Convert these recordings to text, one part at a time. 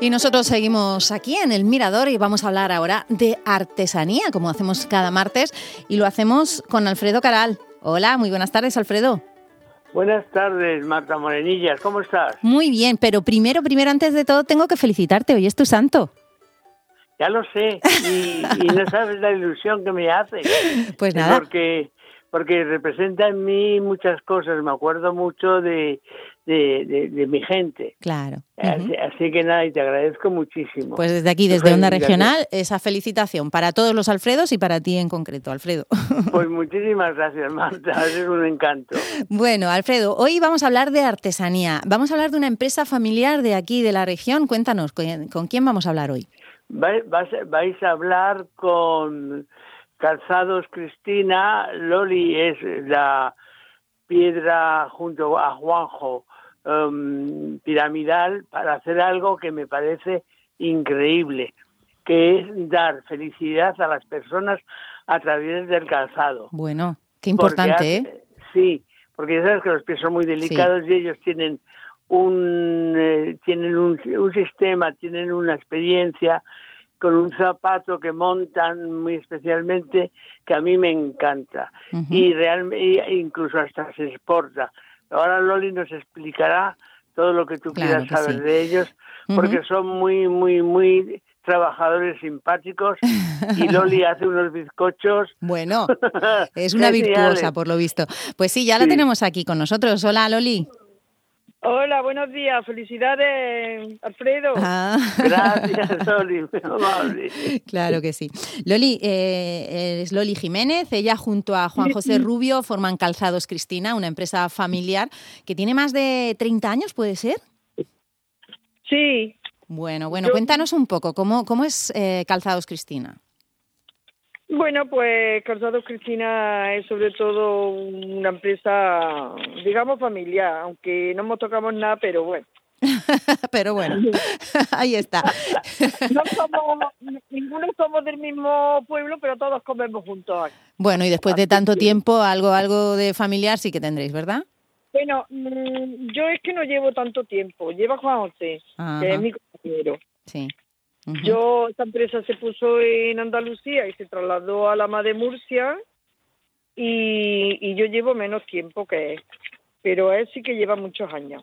Y nosotros seguimos aquí en el Mirador y vamos a hablar ahora de artesanía, como hacemos cada martes, y lo hacemos con Alfredo Caral. Hola, muy buenas tardes, Alfredo. Buenas tardes, Marta Morenillas, ¿cómo estás? Muy bien, pero primero, primero, antes de todo, tengo que felicitarte, hoy es tu santo. Ya lo sé, y, no sabes la ilusión que me hace. Pues nada. Porque, porque representa en mí muchas cosas, me acuerdo mucho de, de, mi gente. Claro. Así, que nada, y te agradezco muchísimo. Pues desde aquí, desde Onda Regional, esa felicitación para todos los Alfredos y para ti en concreto, Alfredo. Pues muchísimas gracias, Marta, es un encanto. Bueno, Alfredo, hoy vamos a hablar de artesanía. Vamos a hablar de una empresa familiar de aquí, de la región. Cuéntanos, ¿con quién vamos a hablar hoy? vais a hablar con Calzados Cristina. Loli es la piedra junto a Juanjo um, piramidal para hacer algo que me parece increíble, que es dar felicidad a las personas a través del calzado. Bueno, qué importante, ¿eh? Sí, porque ya sabes que los pies son muy delicados y ellos tienen un eh, tienen un, un, sistema, tienen una experiencia con un zapato que montan muy especialmente que a mí me encanta y realmente incluso hasta se exporta. Ahora Loli nos explicará todo lo que tú quieras saber de ellos porque son muy muy muy trabajadores simpáticos y Loli hace unos bizcochos. Bueno, es una virtuosa por lo visto. Pues sí, ya la tenemos aquí con nosotros. Hola Loli. Hola, buenos días. Felicidades, Alfredo. Ah. Gracias, Loli. claro que sí. Loli, eh, es Loli Jiménez. Ella junto a Juan José Rubio forman Calzados Cristina, una empresa familiar que tiene más de 30 años, ¿puede ser? Sí. Bueno, bueno, cuéntanos un poco, ¿cómo, cómo es eh, Calzados Cristina? Bueno, pues Calzado Cristina es sobre todo una empresa, digamos, familiar, aunque no nos tocamos nada, pero bueno. pero bueno, ahí está. no somos, ninguno somos del mismo pueblo, pero todos comemos juntos. Bueno, y después de tanto tiempo, algo, algo de familiar sí que tendréis, ¿verdad? Bueno, mm, yo es que no llevo tanto tiempo. Lleva Juan José, que es mi compañero. Sí. Yo, esta empresa se puso en Andalucía y se trasladó a la MA de Murcia y, yo llevo menos tiempo que él, pero él sí que lleva muchos años.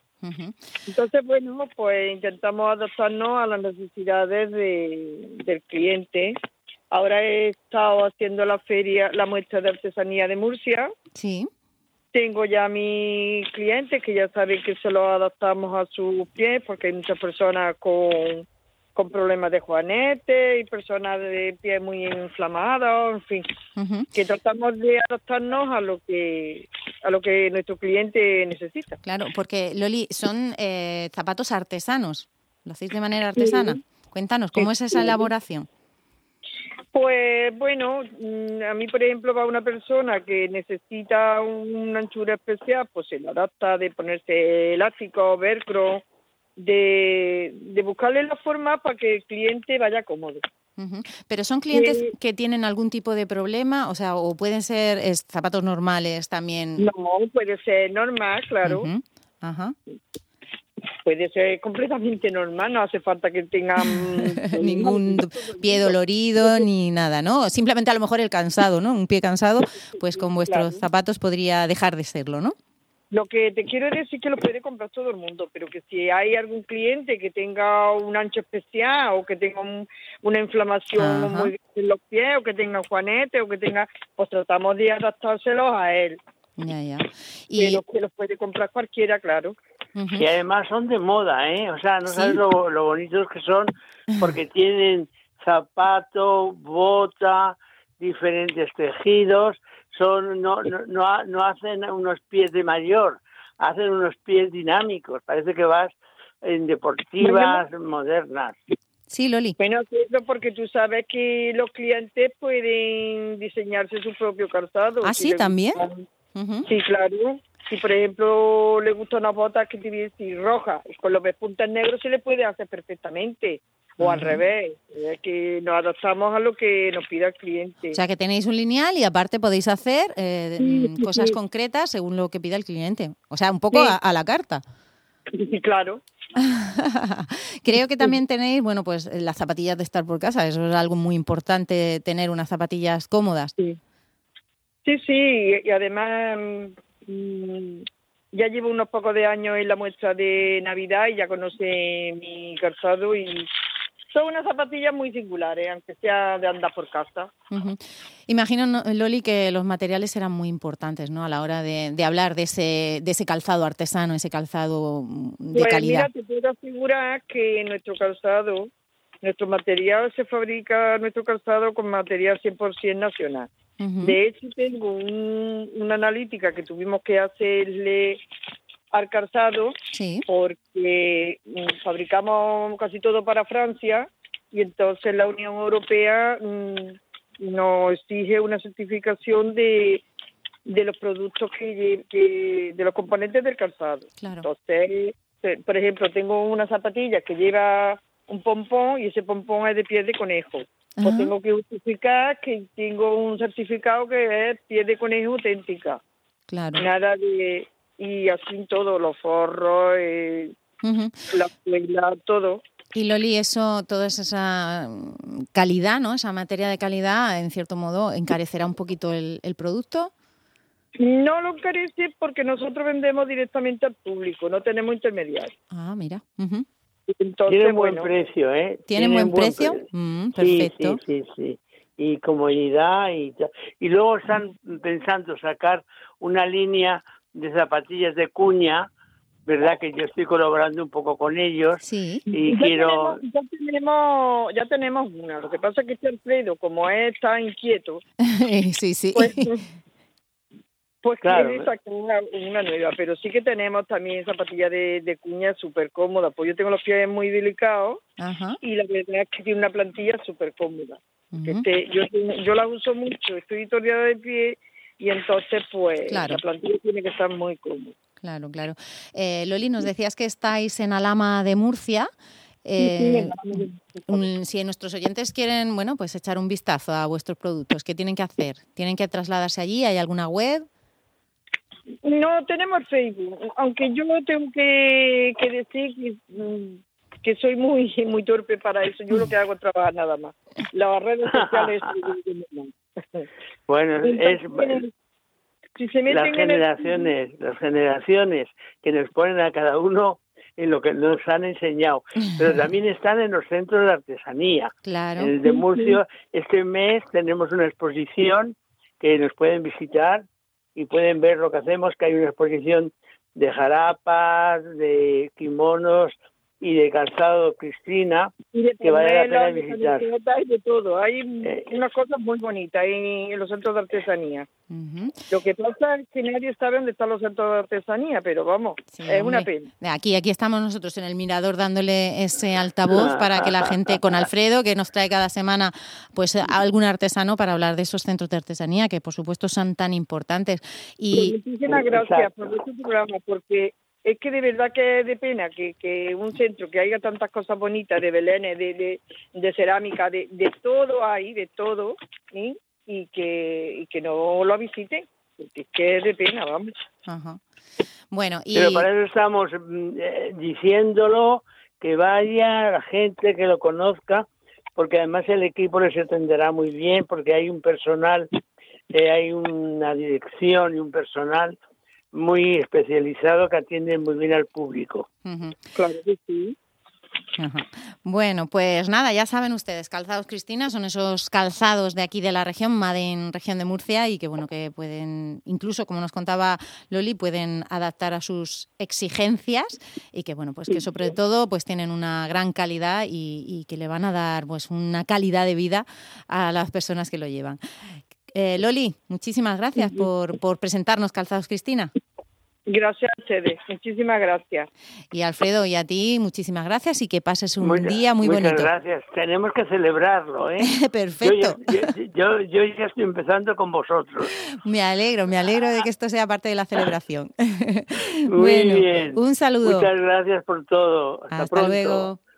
Entonces, bueno, pues intentamos adaptarnos a las necesidades del cliente. Ahora he estado haciendo la feria, la muestra de artesanía de Murcia. Sí. Tengo ya mis clientes que ya saben que se lo adaptamos a sus pies porque hay muchas personas con con problemas de juanete y personas de pie muy inflamados, en fin, que tratamos de adaptarnos a lo que a lo que nuestro cliente necesita. Claro, porque Loli son eh, zapatos artesanos, lo hacéis de manera artesana. Cuéntanos cómo es esa elaboración. Pues bueno, mm, a mí por ejemplo va una persona que necesita una anchura especial, pues se lo adapta de ponerse elástico, velcro, de, de buscarle la forma para que el cliente vaya cómodo. Pero son clientes que tienen algún tipo de problema, o sea, o pueden ser zapatos normales también. No, puede ser normal, claro. Ajá. Puede ser completamente normal, no hace falta que tengan ningún pie dolorido ni nada, ¿no? Simplemente a lo mejor el cansado, ¿no? Un pie cansado, pues con vuestros zapatos podría dejar de serlo, ¿no? Lo que te quiero decir que lo puede comprar todo el mundo, pero que si hay algún cliente que tenga un ancho especial o que tenga una inflamación muy en los pies o que tenga juanete o que tenga, pues tratamos de adaptárselos a él. Ya, ya. Y pero que los puede comprar cualquiera, claro. Y además son de moda, ¿eh? O sea, no sabes lo, bonitos que son porque tienen zapato, bota, diferentes tejidos son no, no, no, hacen unos pies de mayor, hacen unos pies dinámicos. Parece que vas en deportivas modernas. Sí, Loli. Bueno, porque tú sabes que los clientes pueden diseñarse su propio calzado. Ah, sí, también. Sí, claro. Si, por ejemplo, le gusta una bota que tiene roja, con los puntas negros se le puede hacer perfectamente o al revés, es que nos adaptamos a lo que nos pida el cliente. O sea, que tenéis un lineal y aparte podéis hacer eh, mm, cosas concretas según lo que pida el cliente. O sea, un poco a, la carta. Claro. Creo que también tenéis, bueno, pues las zapatillas de estar por casa. Eso es algo muy importante, tener unas zapatillas cómodas. Sí, sí, sí y además mm, ya llevo unos pocos de años en la muestra de Navidad y ya conoce mi calzado y son unas zapatillas muy singulares, aunque sea de andar por casa. Imagino, Loli, que los materiales eran muy importantes ¿no? a la hora de, hablar de ese, de ese calzado artesano, ese calzado de pues calidad. Mira, te puedo asegurar que nuestro calzado, nuestro material se fabrica, nuestro calzado con material 100% nacional. De hecho, tengo una analítica que tuvimos que hacerle al calzado porque mm, fabricamos casi todo para Francia y entonces la Unión Europea mm, nos exige una certificación de, de los productos que, de los componentes del calzado. Entonces, eh, por ejemplo, tengo una zapatilla que lleva un pompón y ese pompón es de piel de conejo. Pues tengo que justificar que tengo un certificado que es piel de conejo auténtica. Claro. Nada de y así todo, los forros, eh, la suela, todo. Y Loli, eso, toda esa calidad, ¿no? Esa materia de calidad, en cierto modo, encarecerá un poquito el, producto. No lo encarece porque nosotros vendemos directamente al público, no tenemos intermediarios. Ah, mira. Tiene buen precio, ¿eh? ¿Tiene buen, precio? Mm, perfecto. Sí, sí, sí, Y comodidad y, y luego están pensando sacar una línea de zapatillas de cuña, ¿verdad? Que yo estoy colaborando un poco con ellos. Sí. Y ya quiero. Tenemos, ya, tenemos, ya tenemos una. Lo que pasa es que este Alfredo, como está inquieto. sí, sí. Pues, pues quiere sacar una, nueva. Pero sí que tenemos también zapatillas de, de cuña súper cómoda. Pues yo tengo los pies muy delicados. Y la verdad es que tiene una plantilla súper cómoda. este, yo, yo la uso mucho. Estoy historiada de pie y entonces pues la plantilla tiene que estar muy cómoda. Claro, claro. Eh, Loli, nos decías que estáis en Alama de Murcia. Eh, si nuestros oyentes quieren, bueno, pues echar un vistazo a vuestros productos, ¿qué tienen que hacer? ¿Tienen que trasladarse allí? ¿Hay alguna web? No, tenemos Facebook, aunque yo tengo que, decir que, mm, soy muy muy torpe para eso. Yo lo que hago es trabajar nada más. Las redes sociales bueno, es las generaciones, las generaciones que nos ponen a cada uno en lo que nos han enseñado, pero también están en los centros de artesanía. Claro. En el de Murcia, este mes tenemos una exposición que nos pueden visitar y pueden ver lo que hacemos, que hay una exposición de jarapas, de kimonos, y de calzado Cristina que vale la pena visitar. y de todo. Hay eh, unas cosas muy bonitas en, los centros de artesanía. Lo que pasa es que nadie sabe dónde están los centros de artesanía, pero vamos, es una pena. Aquí, aquí estamos nosotros en el mirador dándole ese altavoz para que la gente, con Alfredo, que nos trae cada semana pues algún artesano para hablar de esos centros de artesanía que por supuesto son tan importantes. Y... Pues muchísimas gracias por este programa, porque es que de verdad que es de pena que, que un centro que haya tantas cosas bonitas de Belén, de, de, cerámica, de, de todo ahí, de todo, y que y que no lo visiten, es que es de pena, vamos. Bueno, y... Pero para eso estamos mm, eh, diciéndolo, que vaya la gente que lo conozca, porque además el equipo les atenderá muy bien, porque hay un personal, eh, hay una dirección y un personal muy especializado que atiende muy bien al público. Claro que sí. Bueno, pues nada, ya saben ustedes, calzados Cristina son esos calzados de aquí de la región, Maden, región de Murcia, y que bueno, que pueden, incluso como nos contaba Loli, pueden adaptar a sus exigencias y que bueno, pues que sobre todo pues tienen una gran calidad y, y que le van a dar pues una calidad de vida a las personas que lo llevan. Eh, Loli, muchísimas gracias por, por presentarnos Calzados Cristina. Gracias a ustedes, muchísimas gracias. Y Alfredo, y a ti, muchísimas gracias y que pases un día muy bonito. Muchas gracias, tenemos que celebrarlo, ¿eh? Perfecto. Yo, yo, ya estoy empezando con vosotros. Me alegro, me alegro de que esto sea parte de la celebración. Muy bien. Un saludo. Muchas gracias por todo. Hasta, Hasta luego.